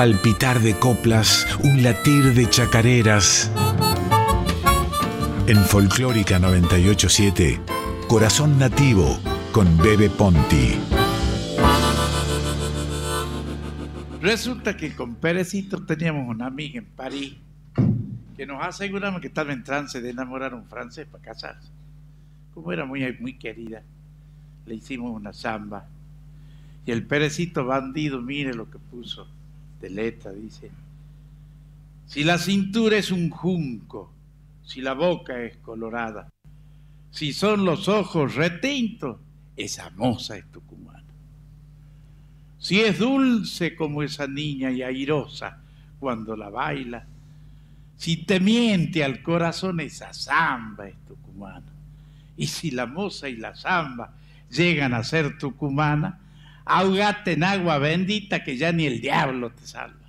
palpitar de coplas, un latir de chacareras. En Folclórica 987, Corazón Nativo con Bebe Ponti. Resulta que con Perecito teníamos una amiga en París que nos aseguramos que estaba en trance de enamorar a un francés para casarse. Como era muy, muy querida, le hicimos una samba. Y el Perecito bandido, mire lo que puso de letra, dice, si la cintura es un junco, si la boca es colorada, si son los ojos retintos, esa moza es tucumana. Si es dulce como esa niña y airosa cuando la baila, si te miente al corazón esa zamba es tucumana. Y si la moza y la zamba llegan a ser tucumana, ahogate en agua bendita que ya ni el diablo te salva.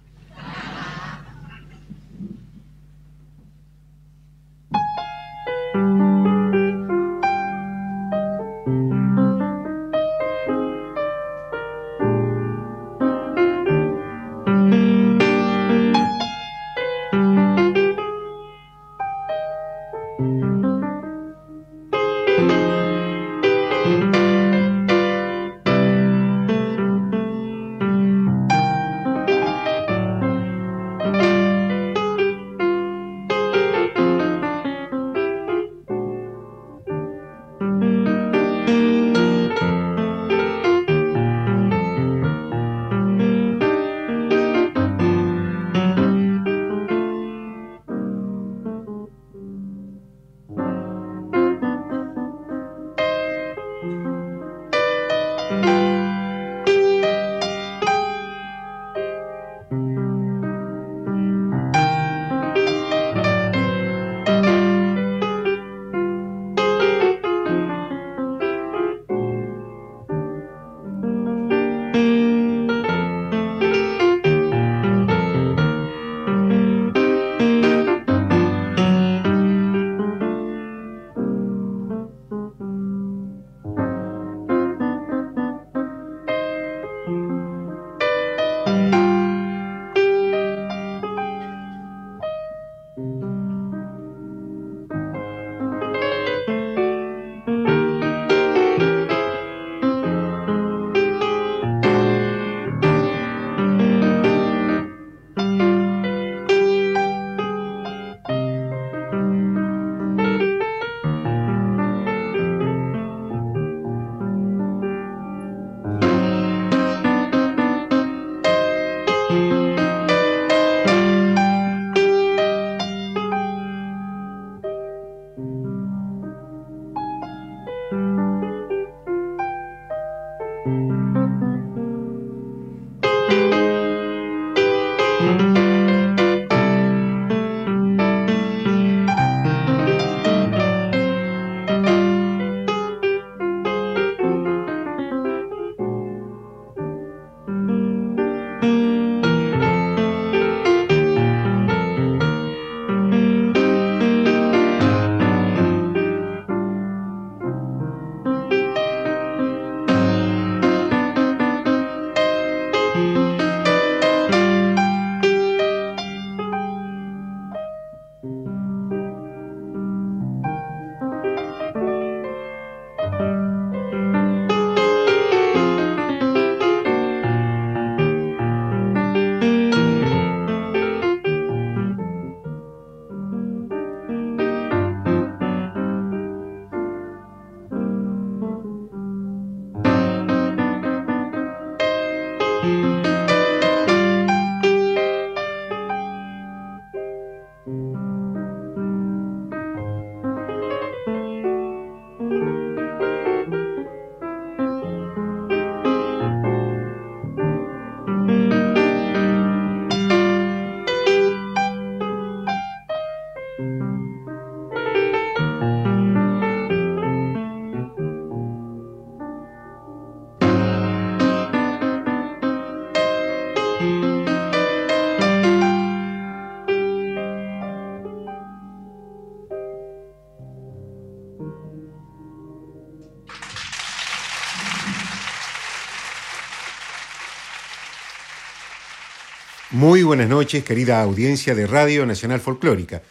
Muy buenas noches, querida audiencia de Radio Nacional Folclórica.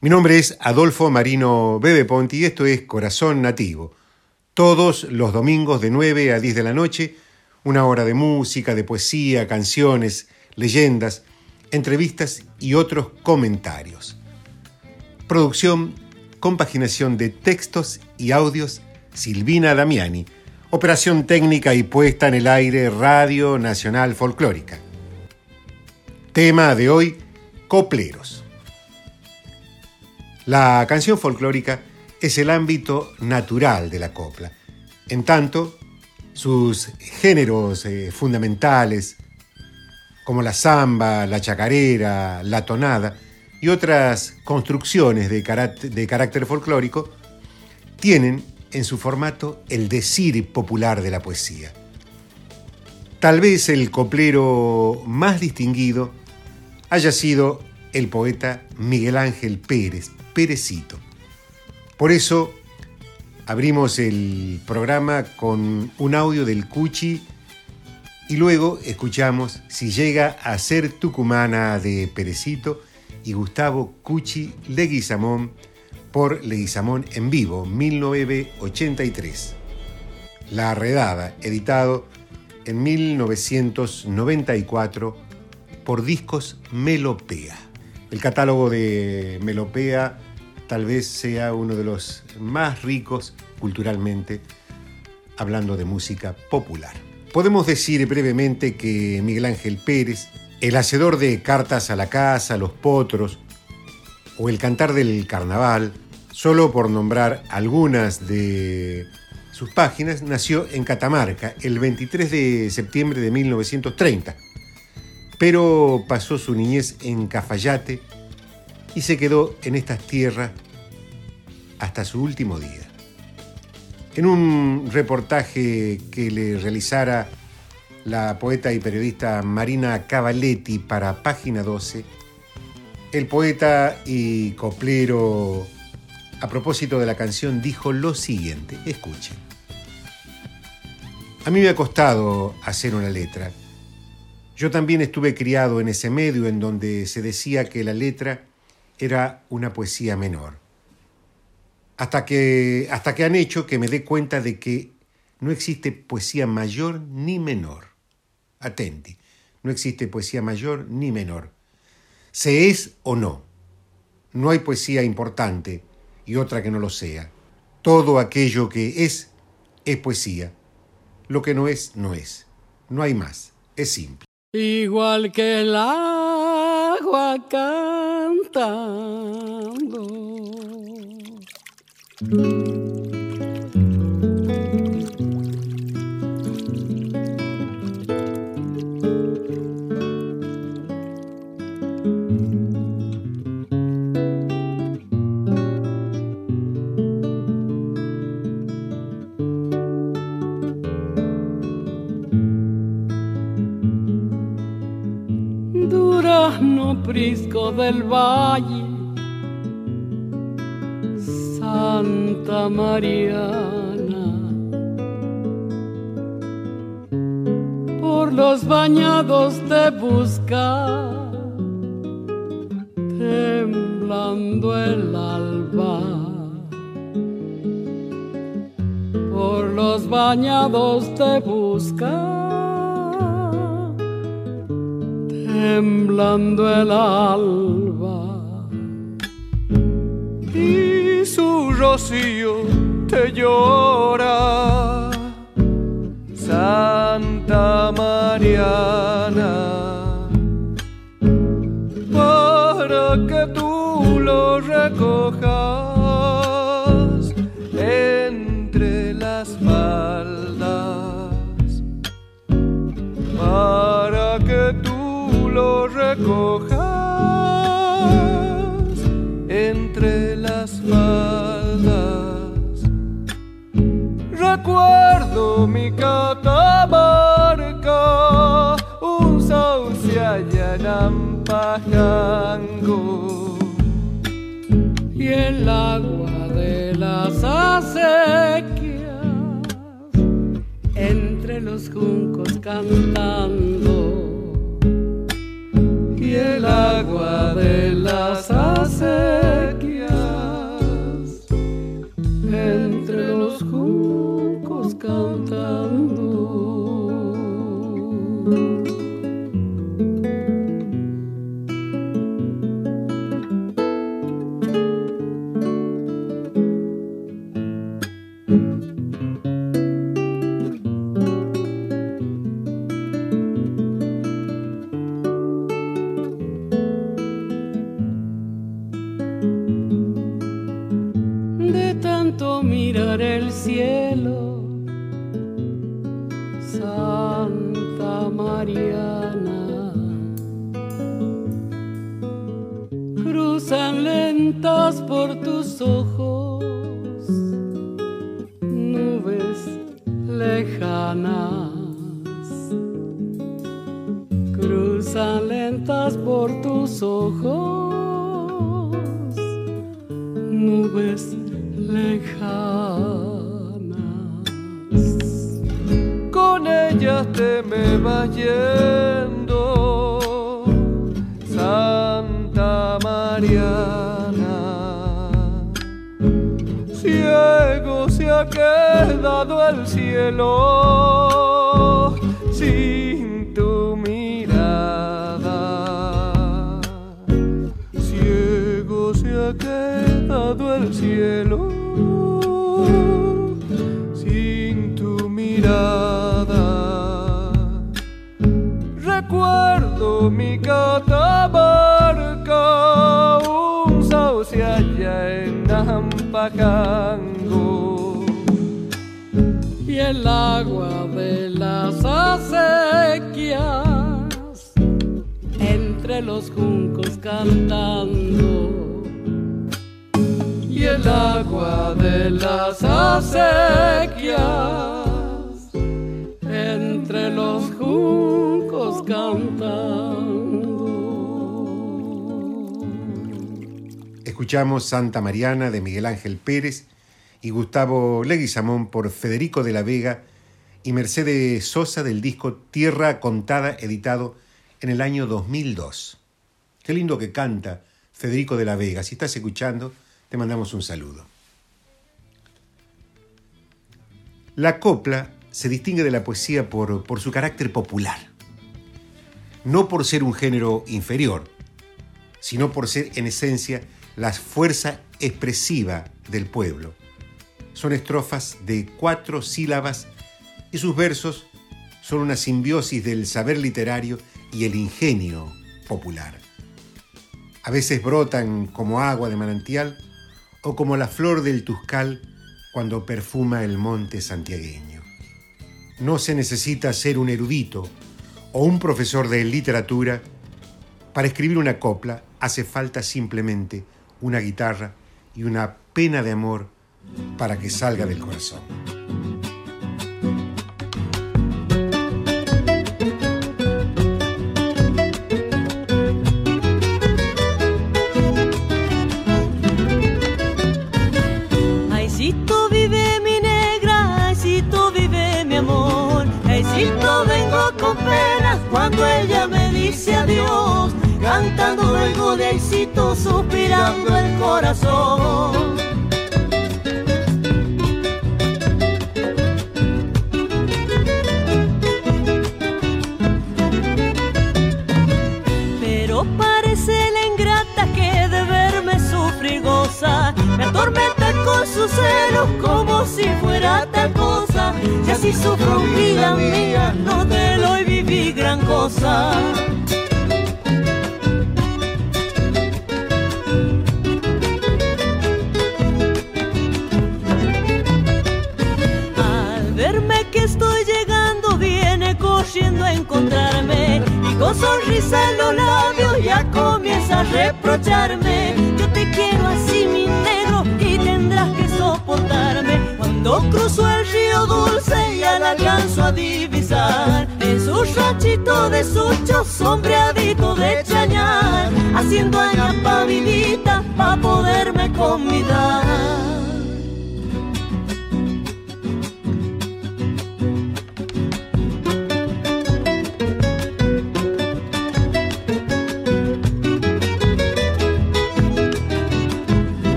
Mi nombre es Adolfo Marino Bebe Ponti y esto es Corazón Nativo. Todos los domingos de 9 a 10 de la noche, una hora de música, de poesía, canciones, leyendas, entrevistas y otros comentarios. Producción, compaginación de textos y audios, Silvina Damiani. Operación técnica y puesta en el aire Radio Nacional Folclórica. Tema de hoy, copleros. La canción folclórica es el ámbito natural de la copla. En tanto, sus géneros eh, fundamentales, como la samba, la chacarera, la tonada y otras construcciones de de carácter folclórico, tienen en su formato el decir popular de la poesía. Tal vez el coplero más distinguido haya sido el poeta Miguel Ángel Pérez, Pérecito. Por eso abrimos el programa con un audio del Cuchi y luego escuchamos Si llega a ser tucumana de Perecito y Gustavo Cuchi Leguizamón por Leguizamón en vivo, 1983. La Redada, editado en 1994 por discos Melopea. El catálogo de Melopea tal vez sea uno de los más ricos culturalmente, hablando de música popular. Podemos decir brevemente que Miguel Ángel Pérez, el hacedor de Cartas a la Casa, Los Potros o El Cantar del Carnaval, solo por nombrar algunas de sus páginas, nació en Catamarca el 23 de septiembre de 1930 pero pasó su niñez en Cafayate y se quedó en estas tierras hasta su último día. En un reportaje que le realizara la poeta y periodista Marina Cavaletti para Página 12, el poeta y coplero, a propósito de la canción, dijo lo siguiente, escuchen. A mí me ha costado hacer una letra yo también estuve criado en ese medio en donde se decía que la letra era una poesía menor. Hasta que, hasta que han hecho que me dé cuenta de que no existe poesía mayor ni menor. Atenti, no existe poesía mayor ni menor. Se es o no. No hay poesía importante y otra que no lo sea. Todo aquello que es, es poesía. Lo que no es, no es. No hay más. Es simple igual que el agua cantando. Prisco del Valle, Santa Mariana, por los bañados te busca, temblando el alba. Por los bañados te busca temblando el alba. Y su rocío te llora, Santa Mariana, para que tú lo recojas mi Catamarca, un sauce allá en Ampajango. Y el agua de las acequias, entre los juncos cantando. Y el agua de las acequias tanto mirar el cielo, sin tu mirada. Ciego se ha quedado el cielo sin tu mirada. Recuerdo mi catamarca, un sauce allá en Ampacango. El agua de las acequias entre los juncos cantando. Y el agua de las acequias entre los juncos cantando. Escuchamos Santa Mariana de Miguel Ángel Pérez y Gustavo Leguizamón por Federico de la Vega y Mercedes Sosa del disco Tierra Contada, editado en el año 2002. Qué lindo que canta Federico de la Vega. Si estás escuchando, te mandamos un saludo. La copla se distingue de la poesía por, por su carácter popular, no por ser un género inferior, sino por ser en esencia la fuerza expresiva del pueblo. Son estrofas de cuatro sílabas y sus versos son una simbiosis del saber literario y el ingenio popular. A veces brotan como agua de manantial o como la flor del tuscal cuando perfuma el monte santiagueño. No se necesita ser un erudito o un profesor de literatura para escribir una copla, hace falta simplemente una guitarra y una pena de amor para que salga del corazón. Aisito vive mi negra, Aisito vive mi amor. Aisito vengo con penas cuando ella me dice adiós. Cantando luego de Aisito, suspirando el corazón. Y. Me atormenta con sus celos como si fuera tal cosa. Si así sufro vida mía, no te lo y viví gran cosa. Al verme que estoy llegando, viene corriendo a encontrarme y con sonrisa en los labios ya comienza a reprocharme. Yo te quiero así, mi negro, y tendrás que soportarme. Cuando cruzo el río dulce ya la alcanzo a divisar. En su ranchito de sucho, sombreadito de chañar, haciendo aña pavidita pa' poderme convidar.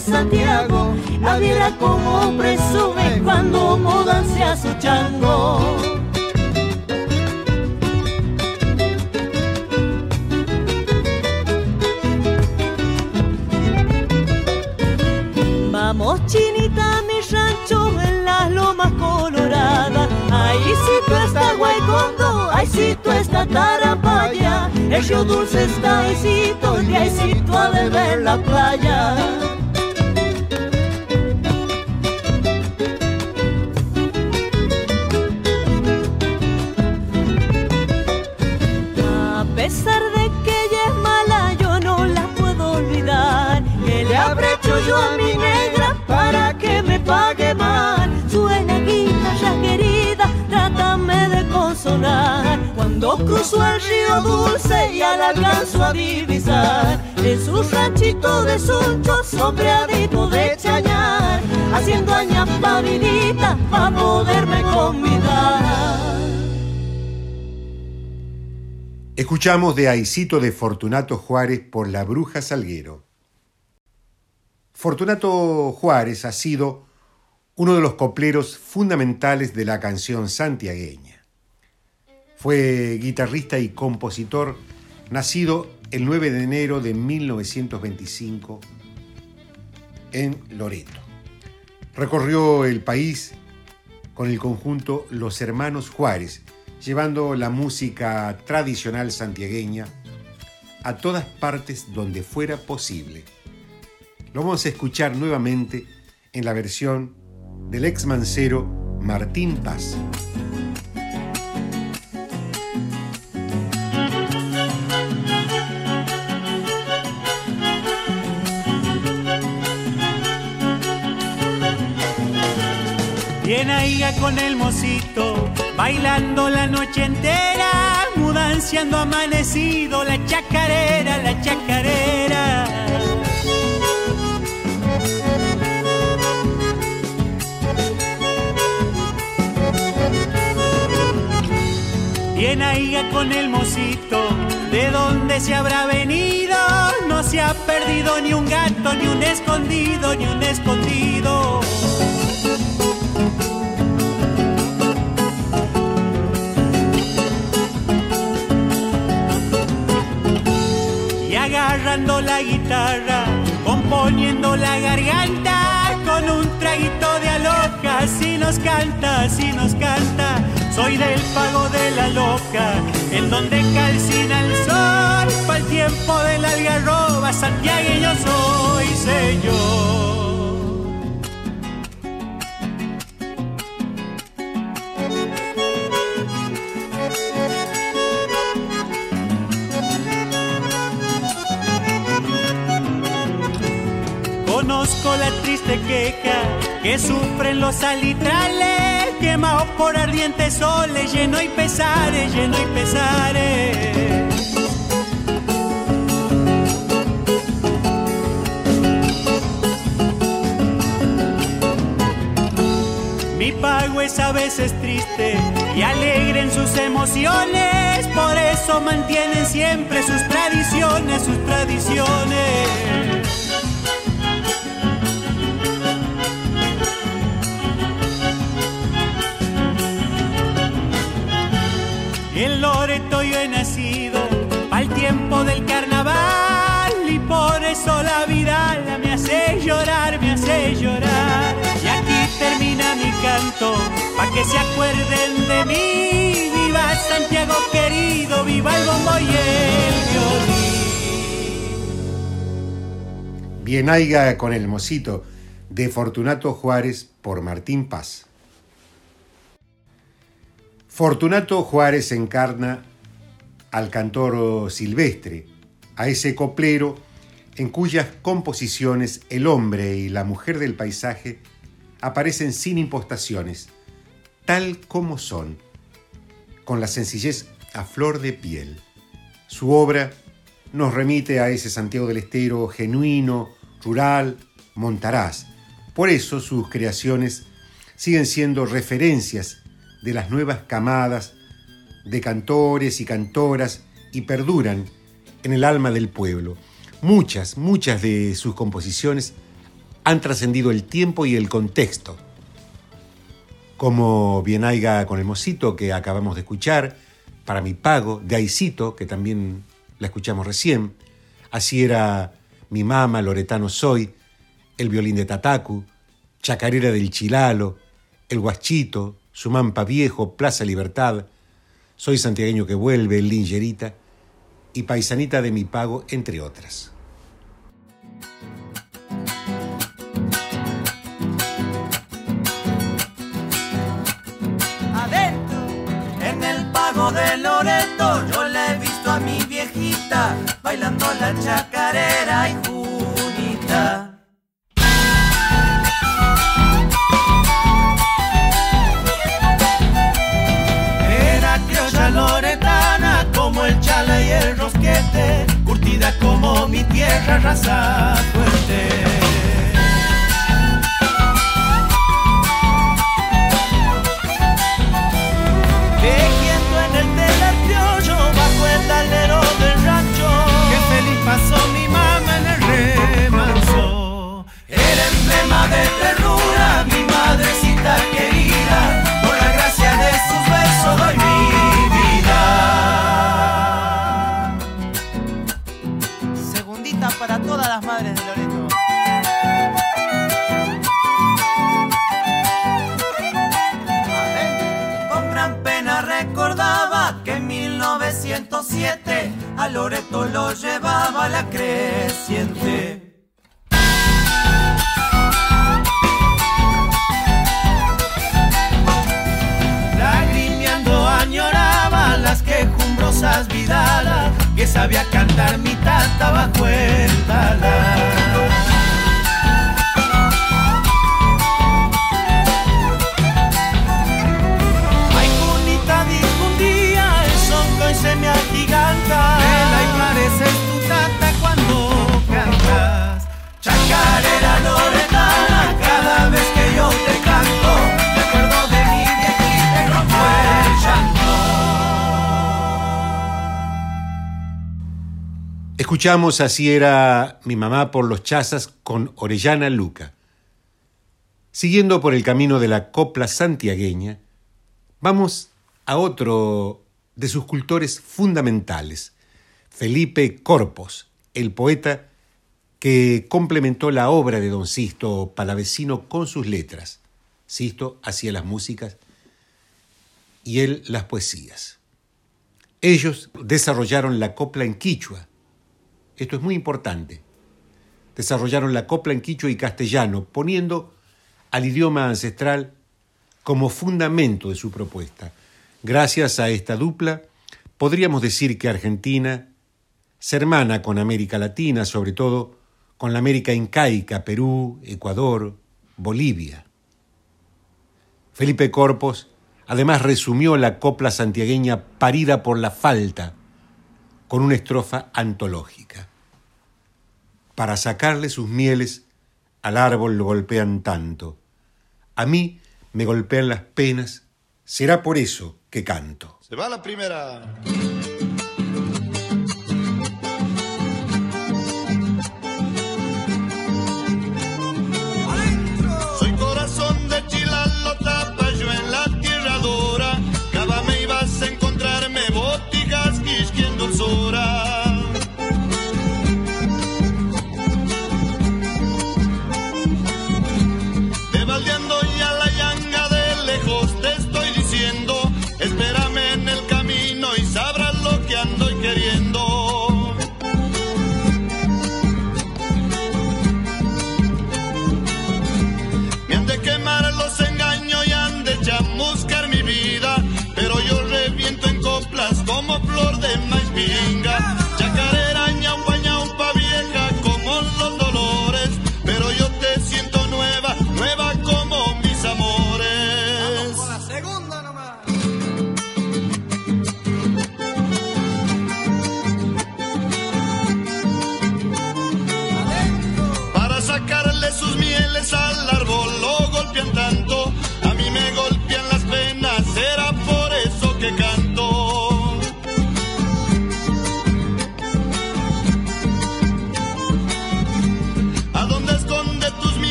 Santiago, la viera como presume cuando mudanse a su chango. Vamos chinita mi rancho en las lomas coloradas, ahí si tú está guaycondo, ahí si tú está tarapaya, el río dulce está ahícito y ahí si tú ha de ver la playa. Cuando cruzo el río dulce ya la alcanzo a divisar. En su ranchito de suncho sombreadito de chañar. Haciendo añas pabilitas para poderme convidar. Escuchamos de Aicito de Fortunato Juárez por La Bruja Salguero. Fortunato Juárez ha sido uno de los copleros fundamentales de la canción santiagueña. Fue guitarrista y compositor nacido el 9 de enero de 1925 en Loreto. Recorrió el país con el conjunto Los Hermanos Juárez, llevando la música tradicional santiagueña a todas partes donde fuera posible. Lo vamos a escuchar nuevamente en la versión del ex mancero Martín Paz. Ahí con el mocito, bailando la noche entera, mudanciando amanecido, la chacarera, la chacarera. Ahí con el mocito, de dónde se habrá venido, no se ha perdido ni un gato, ni un escondido, ni un escondido. Agarrando la guitarra, componiendo la garganta con un traguito de aloca. Si nos canta, si nos canta, soy del pago de la loca, en donde calcina el sol, para el tiempo de la algarroba, santiagueño soy, señor. Conozco la triste queja que sufren los alitrales, quemados por ardientes soles, lleno y pesares, lleno y pesares. Mi pago es a veces triste y alegre en sus emociones, por eso mantienen siempre sus tradiciones, sus tradiciones. Loreto yo he nacido al tiempo del carnaval y por eso la vida me hace llorar, me hace llorar. Y aquí termina mi canto, pa' que se acuerden de mí. Viva Santiago querido, viva el bombo y el violín. Bien aiga con el mocito de Fortunato Juárez por Martín Paz. Fortunato Juárez encarna al cantor silvestre, a ese coplero en cuyas composiciones el hombre y la mujer del paisaje aparecen sin impostaciones, tal como son, con la sencillez a flor de piel. Su obra nos remite a ese Santiago del Estero genuino, rural, montaraz. Por eso sus creaciones siguen siendo referencias de las nuevas camadas de cantores y cantoras y perduran en el alma del pueblo. Muchas, muchas de sus composiciones han trascendido el tiempo y el contexto. Como Bien Aiga con el Mosito que acabamos de escuchar, Para mi pago, de que también la escuchamos recién, Así era mi mamá, Loretano Soy, El violín de Tatacu, Chacarera del Chilalo, El Guachito, Sumampa Viejo, Plaza Libertad, Soy santiagueño que vuelve, El Lingerita y Paisanita de mi pago, entre otras. En el pago de Loreto yo le he visto a mi viejita bailando la chacarera y el chala y el rosquete, curtida como mi tierra raza Loreto lo llevaba la creciente. Lagrimeando añoraba las quejumbrosas vidalas que sabía cantar mi tata bajo el talar. Escuchamos Así era mi mamá por los chazas con Orellana Luca. Siguiendo por el camino de la copla santiagueña, vamos a otro de sus cultores fundamentales, Felipe Corpos, el poeta que complementó la obra de don Sisto Palavecino con sus letras. Sisto hacía las músicas y él las poesías. Ellos desarrollaron la copla en quichua. Esto es muy importante. Desarrollaron la copla en quichua y castellano, poniendo al idioma ancestral como fundamento de su propuesta. Gracias a esta dupla, podríamos decir que Argentina se hermana con América Latina, sobre todo con la América incaica, Perú, Ecuador, Bolivia. Felipe Corpos además resumió la copla santiagueña parida por la falta con una estrofa antológica. Para sacarle sus mieles al árbol lo golpean tanto. A mí me golpean las penas, será por eso que canto. Se va la primera.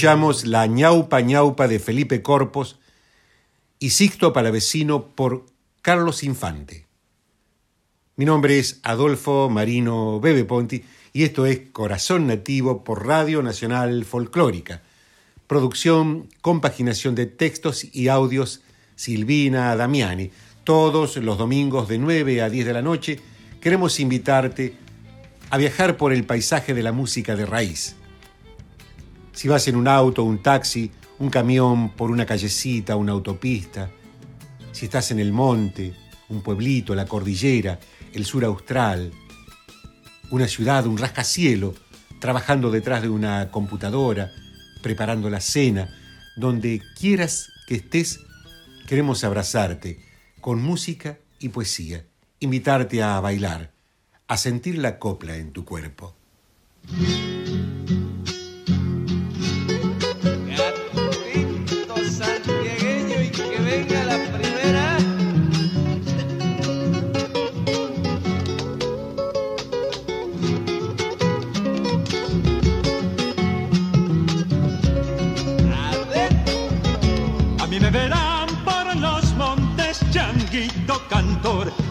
Escuchamos la ñaupa ñaupa de Felipe Corpos y Sixto Palavecino por Carlos Infante. Mi nombre es Adolfo Marino Bebe Ponti y esto es Corazón Nativo por Radio Nacional Folclórica. Producción, compaginación de textos y audios Silvina Damiani. Todos los domingos de 9 a 10 de la noche queremos invitarte a viajar por el paisaje de la música de raíz. Si vas en un auto, un taxi, un camión por una callecita, una autopista, si estás en el monte, un pueblito, la cordillera, el sur austral, una ciudad, un rascacielo, trabajando detrás de una computadora, preparando la cena, donde quieras que estés, queremos abrazarte con música y poesía, invitarte a bailar, a sentir la copla en tu cuerpo.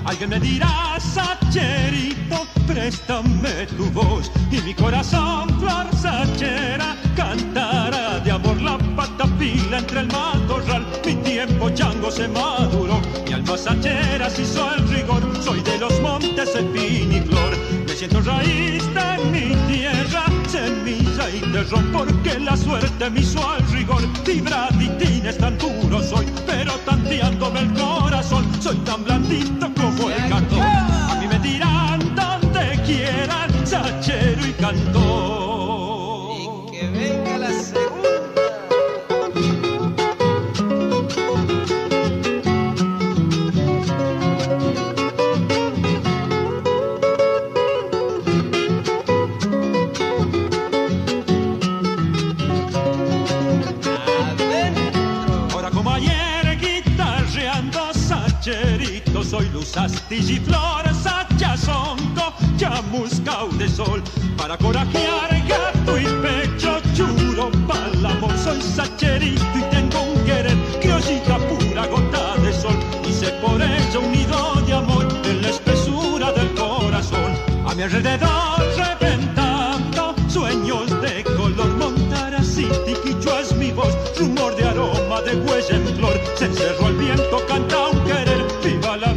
Alguien me dirá, sacherito, préstame tu voz. Y mi corazón, flor sachera, cantará de amor la patapila entre el matorral. Mi tiempo chango se maduró, mi alma sachera se hizo el rigor. Soy de los montes, espín y flor. Me siento raíz de mi tierra, semilla y terrón, porque la suerte me hizo al rigor. Vibraditines tan duro soy, pero tanteándome el corazón, soy tan blandito como el cartón. A mí me dirán donde quieran, sachero y cantor. Astilla y flor sachazonco chamuscao de sol para corajear gato y pecho chulo pa'l amor soy sacherito y tengo un querer criollita pura gota de sol hice por ella un nido de amor en la espesura del corazón. A mi alrededor reventando sueños de color montaraciti quichua es mi voz rumor de aroma de huella en flor se encerró el viento canta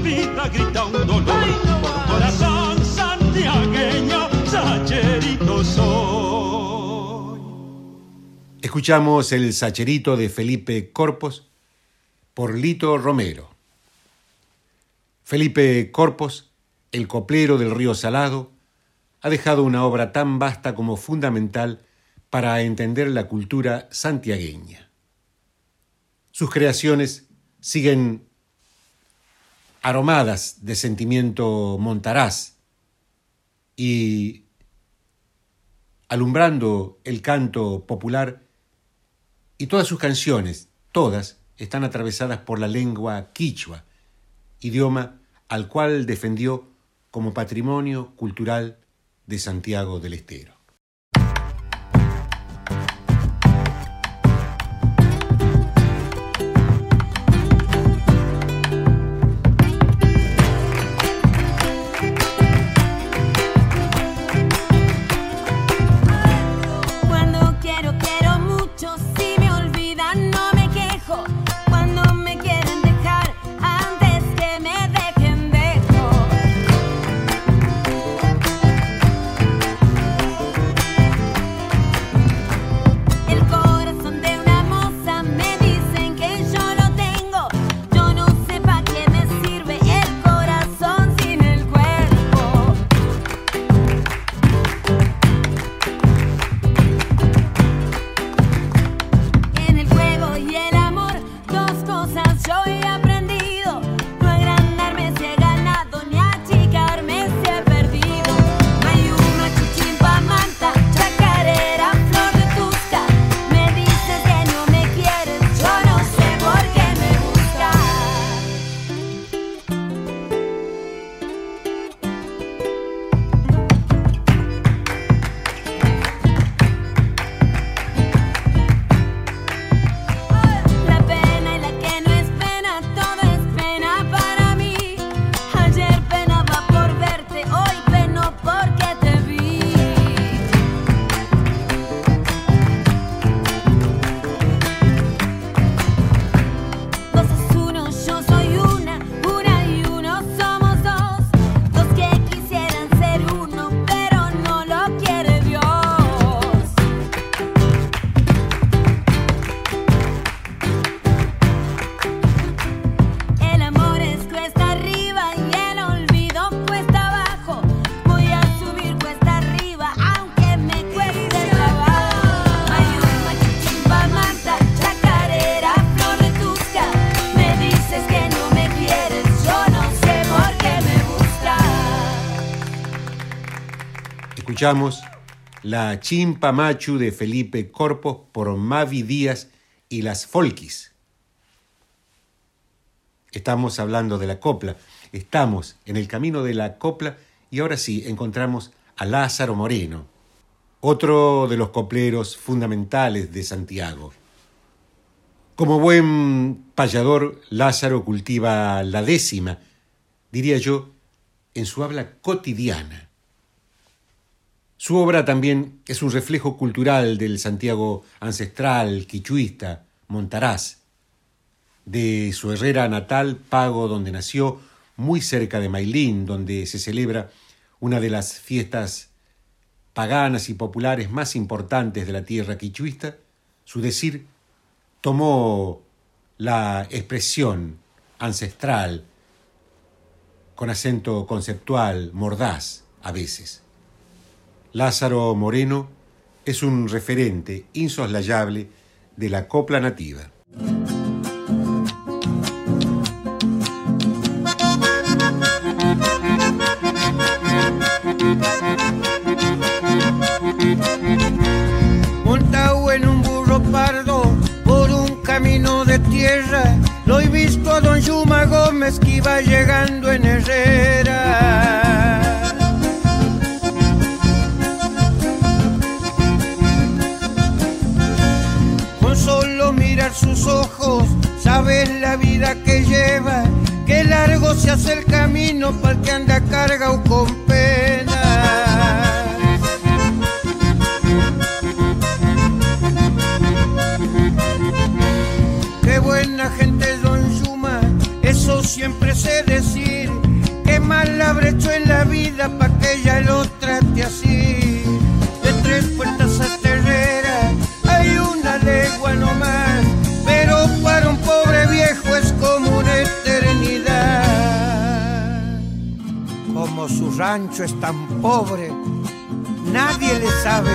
vida grita un dolor por corazón santiagueño sacherito soy Escuchamos el sacherito de Felipe Corpos por Lito Romero. Felipe Corpos, el coplero del río Salado, ha dejado una obra tan vasta como fundamental para entender la cultura santiagueña. Sus creaciones siguen aromadas de sentimiento montaraz y alumbrando el canto popular y todas sus canciones, todas, están atravesadas por la lengua quichua, idioma al cual defendió como patrimonio cultural de Santiago del Estero. Escuchamos La Chimpa Machu de Felipe Corpos por Mavi Díaz y las Folkis. Estamos hablando de la copla, estamos en el camino de la copla y ahora sí encontramos a Lázaro Moreno, otro de los copleros fundamentales de Santiago. Como buen payador, Lázaro cultiva la décima, diría yo, en su habla cotidiana. Su obra también es un reflejo cultural del Santiago ancestral, quichuista, montaraz, de su Herrera natal, Pago, donde nació, muy cerca de Mailín, donde se celebra una de las fiestas paganas y populares más importantes de la tierra quichuista, su decir tomó la expresión ancestral, con acento conceptual, mordaz a veces. Lázaro Moreno es un referente insoslayable de la copla nativa. Montado en un burro pardo por un camino de tierra, lo he visto a don Yuma Gómez que iba llegando en Herrera. La vida que lleva, que largo se hace el camino para el que anda cargado con pena.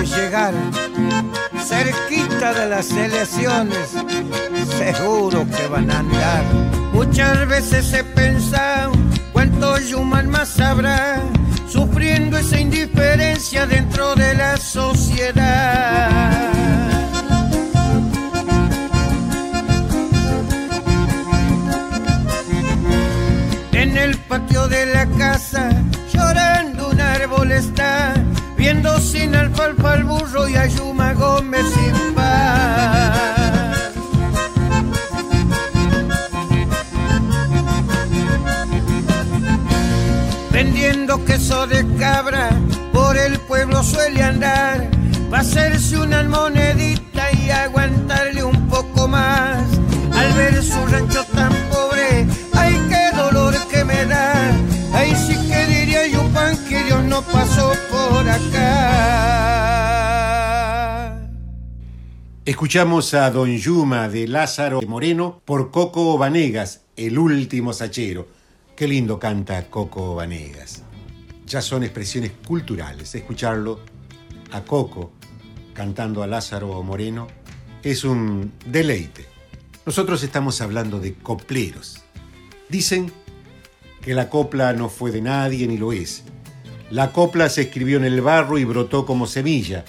Llegar. Cerquita de las elecciones, seguro que van a andar. Muchas veces he pensado cuánto Yuman más habrá, sufriendo esa indiferencia dentro de la sociedad. Alfalfa al burro y a Yuma Gómez sin paz. Vendiendo queso de cabra, por el pueblo suele andar, va a hacerse una monedita Escuchamos a Don Yuma de Lázaro Moreno por Coco Vanegas, el último sachero. Qué lindo canta Coco Vanegas. Ya son expresiones culturales. Escucharlo a Coco cantando a Lázaro Moreno es un deleite. Nosotros estamos hablando de copleros. Dicen que la copla no fue de nadie ni lo es. La copla se escribió en el barro y brotó como semilla.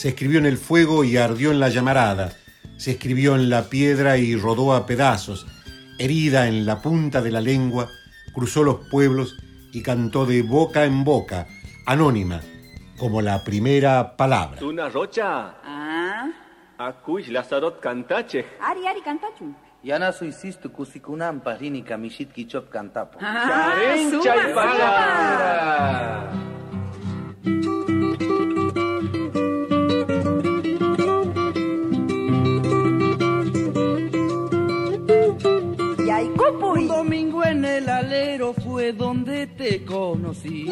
Se escribió en el fuego y ardió en la llamarada. Se escribió en la piedra y rodó a pedazos. Herida en la punta de la lengua, cruzó los pueblos y cantó de boca en boca, anónima, como la primera palabra. Tuna Rocha, Ah, akush Lazarot Kantache. ari ari kantachu. Yana suisistu kusikunan parini kamishit kichop kantapo. Ah, fue donde te conocí.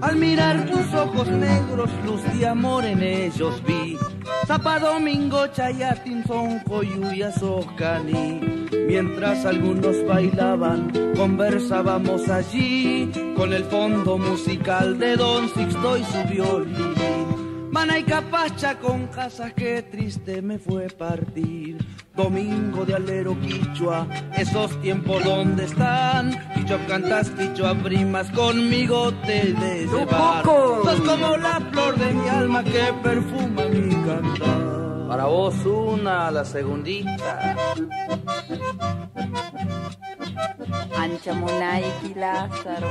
Al mirar tus ojos negros, luz de amor en ellos vi. Zapa domingo, chayatin, son coyuya, socani. Mientras algunos bailaban, conversábamos allí con el fondo musical de Don Sixto y su violín. Mana y capacha con casas que triste me fue partir. Domingo de alero quichua, esos tiempos donde están. Quichua cantas, quichua primas, conmigo te de poco. Sos como la flor alma que perfuma mi cantar. Para vos una, la segundita. Ancha Monaiki Lázaro.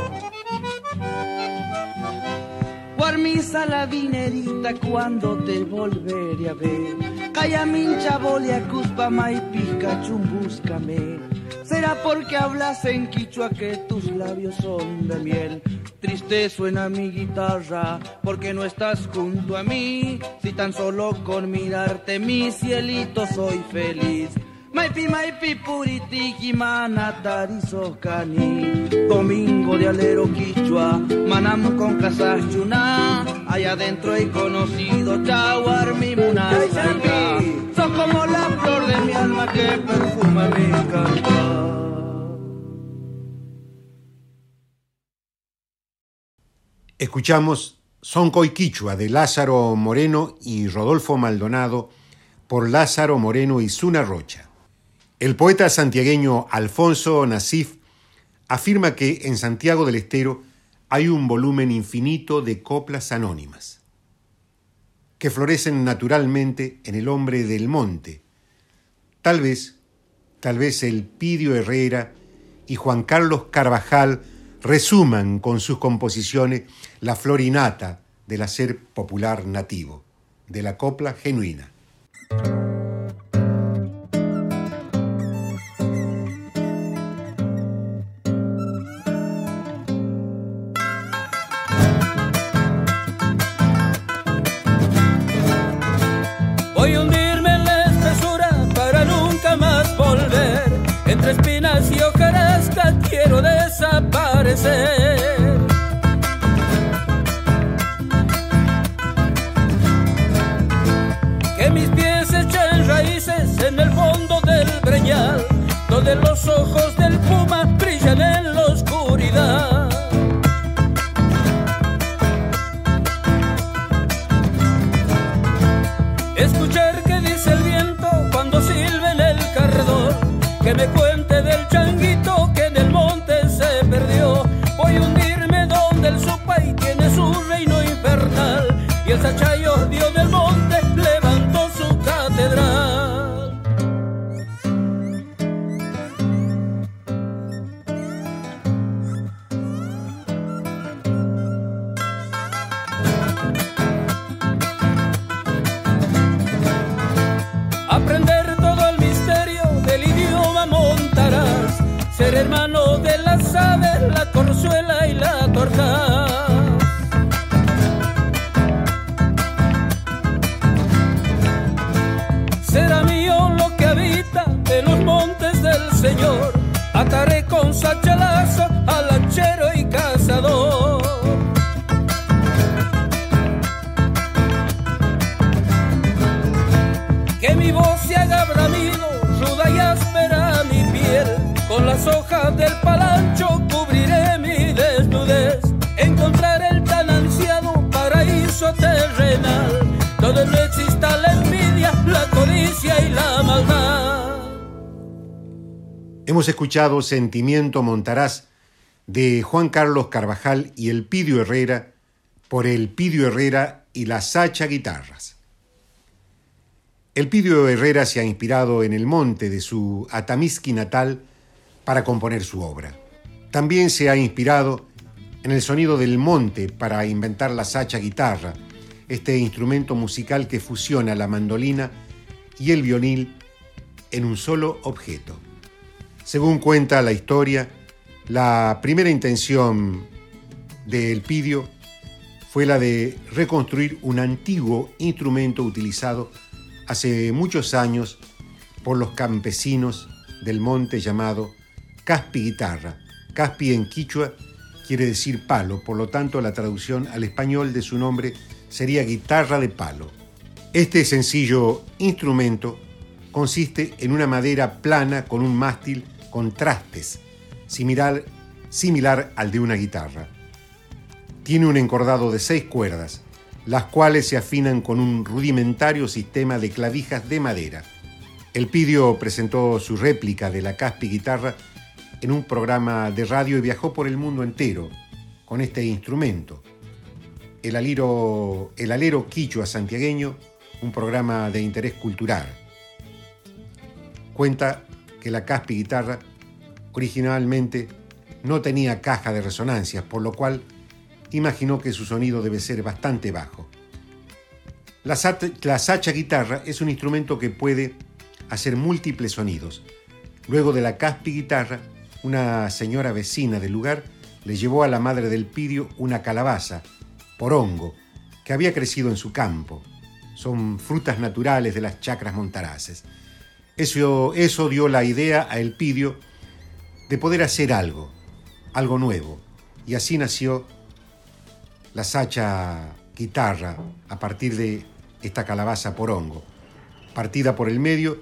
Guarmisa la vinerita cuando te volveré a ver. Calla mincha bolia cuspa maipica chumbúscame. Será porque hablas en quichua que tus labios son de miel. Triste suena mi guitarra porque no estás junto a mí. Si tan solo con mirarte mi cielito soy feliz. Maipi maipi puritiki manatari socani Domingo de alero quichua Manam con casas chuna. Allá adentro he conocido Chawar mi munasanga Sos como la flor de mi alma que perfuma mi cantar. Escuchamos Son Quichua de Lázaro Moreno y Rodolfo Maldonado por Lázaro Moreno y Zuna Rocha. El poeta santiagueño Alfonso Nasif afirma que en Santiago del Estero hay un volumen infinito de coplas anónimas, que florecen naturalmente en el hombre del monte. Tal vez, tal vez el Pidio Herrera y Juan Carlos Carvajal resuman con sus composiciones la florinata del hacer popular nativo, de la copla genuina. Que mis pies echen raíces en el fondo del breñal, donde los ojos del puma brillan en la oscuridad. Escuchar que dice el viento cuando silbe en el carredor, que me Sentimiento Montarás de Juan Carlos Carvajal y el Pidio Herrera por el Pidio Herrera y la Sacha Guitarras. El Pidio Herrera se ha inspirado en el monte de su Atamisqui natal para componer su obra. También se ha inspirado en el sonido del monte para inventar la sacha guitarra, este instrumento musical que fusiona la mandolina y el violín en un solo objeto. Según cuenta la historia, la primera intención del Pidio fue la de reconstruir un antiguo instrumento utilizado hace muchos años por los campesinos del monte llamado Caspi Guitarra. Caspi en quichua quiere decir palo, por lo tanto la traducción al español de su nombre sería guitarra de palo. Este sencillo instrumento consiste en una madera plana con un mástil con trastes, similar, similar al de una guitarra. Tiene un encordado de seis cuerdas, las cuales se afinan con un rudimentario sistema de clavijas de madera. El Pidio presentó su réplica de la Caspi guitarra en un programa de radio y viajó por el mundo entero con este instrumento. el, aliro, el alero quichua santiagueño, un programa de interés cultural. Cuenta que la Caspi guitarra originalmente no tenía caja de resonancias, por lo cual imaginó que su sonido debe ser bastante bajo. La, la sacha guitarra es un instrumento que puede hacer múltiples sonidos. Luego de la Caspi guitarra, una señora vecina del lugar le llevó a la madre del Pidio una calabaza, porongo, que había crecido en su campo. Son frutas naturales de las chacras montaraces. Eso, eso dio la idea a Elpidio de poder hacer algo, algo nuevo. Y así nació la sacha guitarra a partir de esta calabaza porongo, partida por el medio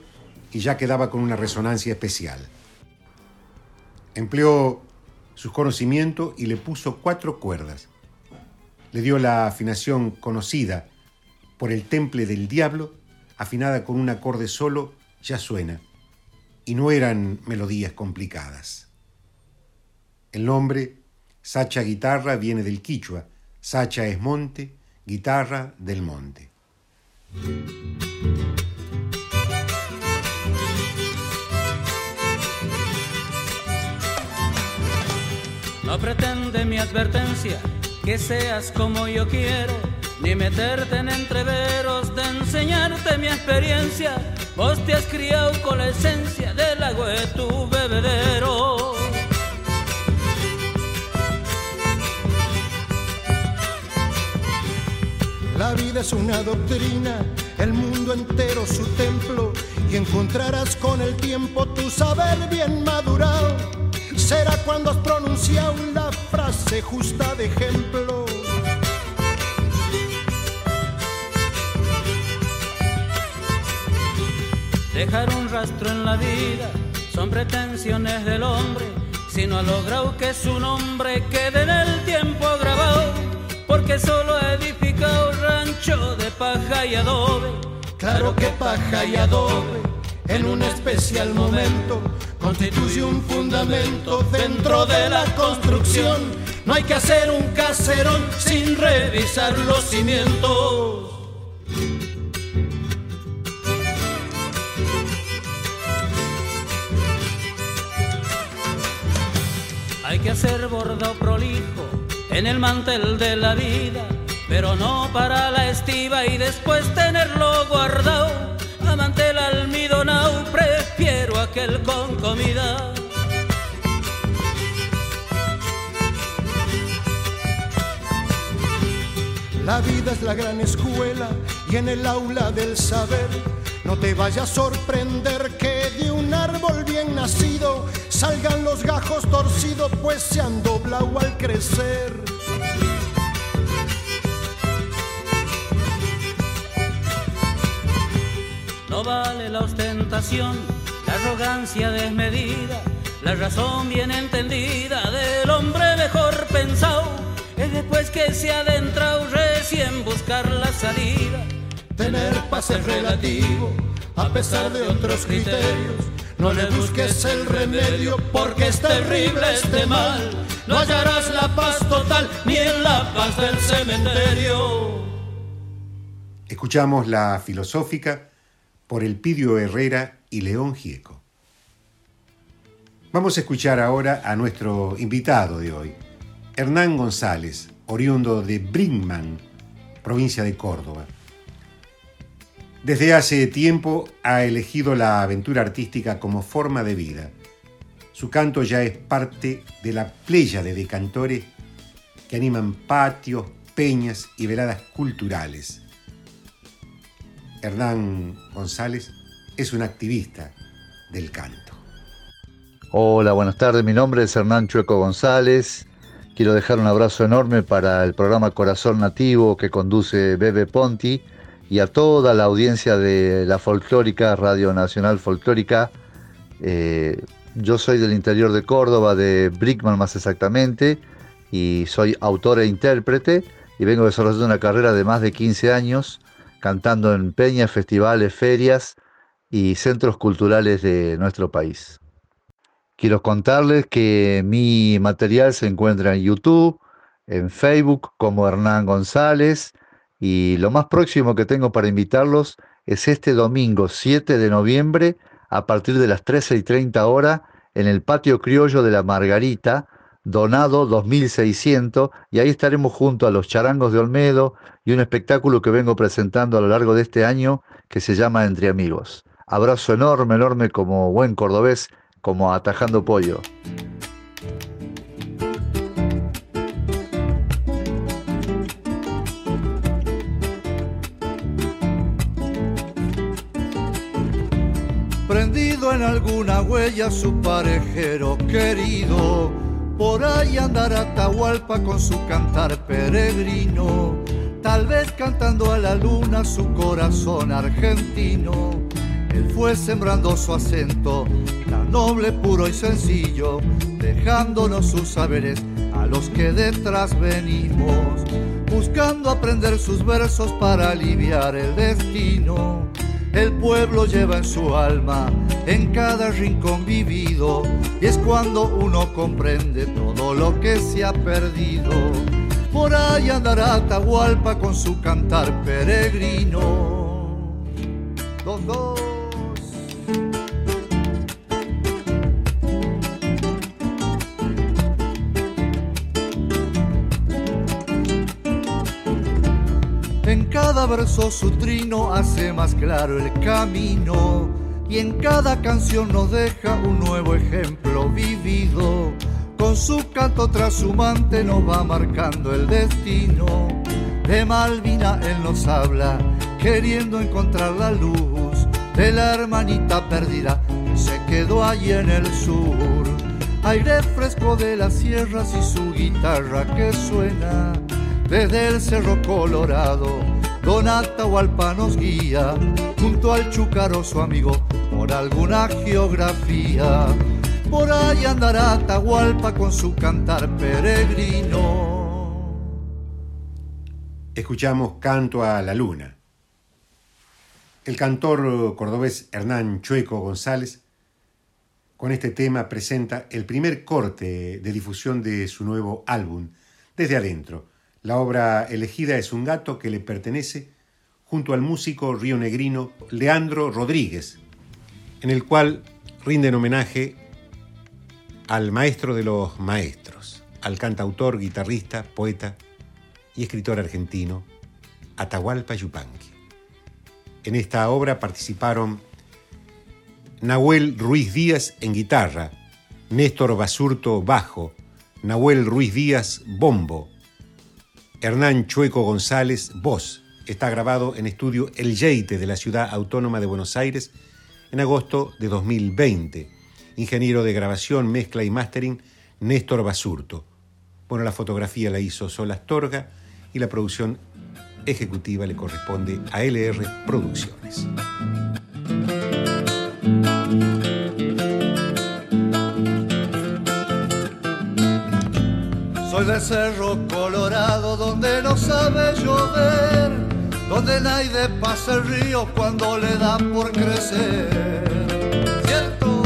y ya quedaba con una resonancia especial. Empleó sus conocimientos y le puso cuatro cuerdas. Le dio la afinación conocida por el temple del diablo, afinada con un acorde solo, ya suena. Y no eran melodías complicadas. El nombre, Sacha Guitarra, viene del quichua. Sacha es monte, guitarra del monte. No pretende mi advertencia que seas como yo quiero, ni meterte en entreveros de enseñarte mi experiencia. Vos te has criado con la esencia del agua de tu bebedero. La vida es una doctrina, el mundo entero su templo, y encontrarás con el tiempo tu saber bien madurado. Será cuando has pronunciado la frase justa de ejemplo. Dejar un rastro en la vida son pretensiones del hombre, si no ha logrado que su nombre quede en el tiempo grabado, porque solo ha edificado rancho de paja y adobe. Claro que paja y adobe, en un especial momento, constituye un fundamento dentro de la construcción. No hay que hacer un caserón sin revisar los cimientos. Hay que hacer bordado prolijo en el mantel de la vida, pero no para la estiva y después tenerlo guardado. A mantel almidonado prefiero aquel con comida. La vida es la gran escuela y en el aula del saber no te vaya a sorprender que de un árbol bien nacido salgan los gajos torcidos pues se han doblado al crecer. No vale la ostentación, la arrogancia desmedida, la razón bien entendida del hombre mejor pensado. Es después que se ha adentrado recién buscar la salida. Tener paz es relativo a pesar de otros criterios. No le busques el remedio porque es terrible este mal. No hallarás la paz total ni en la paz del cementerio. Escuchamos la filosófica por Elpidio Herrera y León Gieco. Vamos a escuchar ahora a nuestro invitado de hoy, Hernán González, oriundo de Brinkman, provincia de Córdoba. Desde hace tiempo ha elegido la aventura artística como forma de vida. Su canto ya es parte de la pléyade de cantores que animan patios, peñas y veladas culturales. Hernán González es un activista del canto. Hola, buenas tardes. Mi nombre es Hernán Chueco González. Quiero dejar un abrazo enorme para el programa Corazón Nativo que conduce Bebe Ponti y a toda la audiencia de la folclórica, Radio Nacional Folclórica. Eh, yo soy del interior de Córdoba, de Brickman más exactamente, y soy autor e intérprete y vengo desarrollando una carrera de más de 15 años cantando en peñas, festivales, ferias y centros culturales de nuestro país. Quiero contarles que mi material se encuentra en YouTube, en Facebook como Hernán González y lo más próximo que tengo para invitarlos es este domingo 7 de noviembre a partir de las 13 y 30 horas en el patio criollo de la Margarita, donado 2600 y ahí estaremos junto a los charangos de Olmedo y un espectáculo que vengo presentando a lo largo de este año que se llama Entre Amigos. Abrazo enorme, enorme como buen cordobés, como atajando pollo. Alguna huella su parejero querido, por ahí andará Atahualpa con su cantar peregrino, tal vez cantando a la luna su corazón argentino. Él fue sembrando su acento, tan noble, puro y sencillo, dejándonos sus saberes a los que detrás venimos, buscando aprender sus versos para aliviar el destino. El pueblo lleva en su alma, en cada rincón vivido, y es cuando uno comprende todo lo que se ha perdido. Por ahí andará Atahualpa con su cantar peregrino. Verso su trino hace más claro el camino y en cada canción nos deja un nuevo ejemplo vivido. Con su canto trashumante nos va marcando el destino. De Malvina él nos habla, queriendo encontrar la luz de la hermanita perdida que se quedó allí en el sur. Aire fresco de las sierras y su guitarra que suena desde el Cerro Colorado. Don Atahualpa nos guía junto al Chúcaro su amigo por alguna geografía. Por ahí andará Atahualpa con su cantar peregrino. Escuchamos Canto a la Luna. El cantor cordobés Hernán Chueco González con este tema presenta el primer corte de difusión de su nuevo álbum, Desde Adentro. La obra elegida es un gato que le pertenece junto al músico rionegrino Leandro Rodríguez, en el cual rinden homenaje al maestro de los maestros, al cantautor, guitarrista, poeta y escritor argentino Atahualpa Yupanqui. En esta obra participaron Nahuel Ruiz Díaz en guitarra, Néstor Basurto bajo, Nahuel Ruiz Díaz bombo, Hernán Chueco González voz. Está grabado en estudio El Yeite de la Ciudad Autónoma de Buenos Aires en agosto de 2020. Ingeniero de grabación, mezcla y mastering, Néstor Basurto. Bueno, la fotografía la hizo Sol Astorga y la producción ejecutiva le corresponde a LR Producciones. Del Cerro Colorado donde no sabe llover, donde nadie pasa el río cuando le da por crecer. ¿Cierto?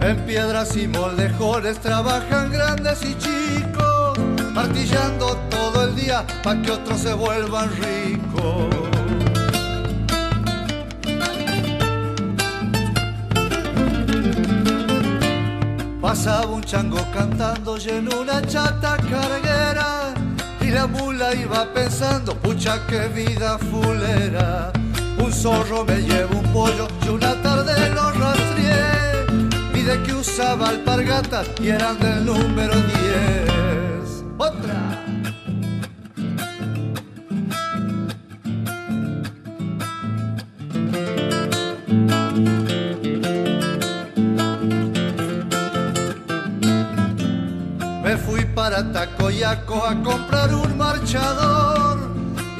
En piedras y moldejones trabajan grandes y chicos, martillando todo el día para que otros se vuelvan ricos. Pasaba un chango cantando y en una chata carguera y la mula iba pensando, pucha que vida fulera. Un zorro me lleva un pollo y una tarde lo rastreé. Pide que usaba alpargatas y eran del número 10. Otra. Me fui para Tacoyaco a comprar un marchador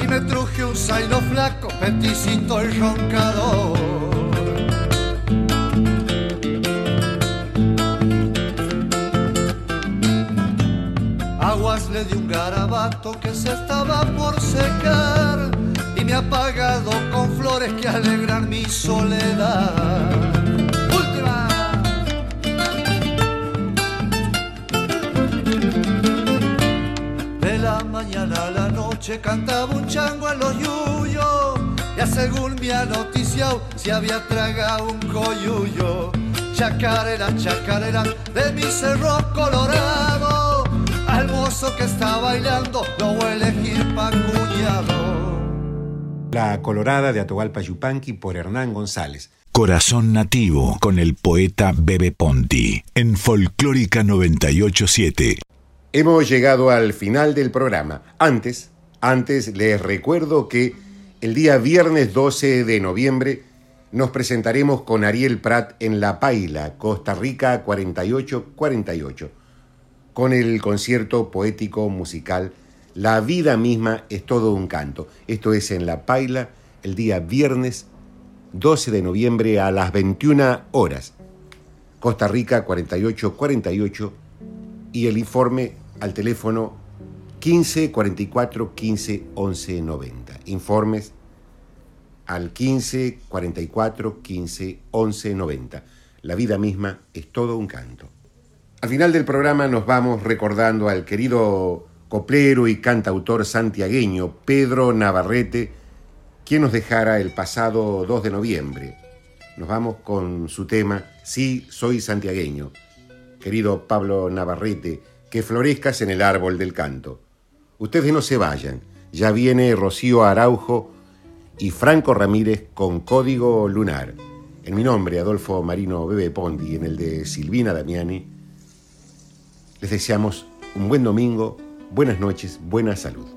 y me truje un zaino flaco, peticito y roncador. Aguas le di un garabato que se estaba por secar y me ha pagado con flores que alegran mi soledad. Mañana a la noche cantaba un chango en los yuyos. Ya según me ha noticiado, se había tragado un coyuyo. Chacarera, chacarera de mi cerro colorado. Al mozo que está bailando lo voy a elegir pa' cuñado. La Colorada de Atahualpa Yupanqui por Hernán González. Corazón Nativo con el poeta Bebe Ponti en Folclórica 987. Hemos llegado al final del programa. Antes, antes les recuerdo que el día viernes 12 de noviembre nos presentaremos con Ariel Prat en La Paila, Costa Rica 4848, con el concierto poético musical La vida misma es todo un canto. Esto es en La Paila el día viernes 12 de noviembre a las 21 horas. Costa Rica 4848 y el informe al teléfono 15 44 15 11 90. Informes al 15 44 15 11 90. La vida misma es todo un canto. Al final del programa nos vamos recordando al querido coplero y cantautor santiagueño Pedro Navarrete, quien nos dejara el pasado 2 de noviembre. Nos vamos con su tema Sí, soy santiagueño. Querido Pablo Navarrete, que florezcas en el árbol del canto. Ustedes no se vayan, ya viene Rocío Araujo y Franco Ramírez con Código Lunar. En mi nombre, Adolfo Marino Bebe Pondi, y en el de Silvina Damiani, les deseamos un buen domingo, buenas noches, buena salud.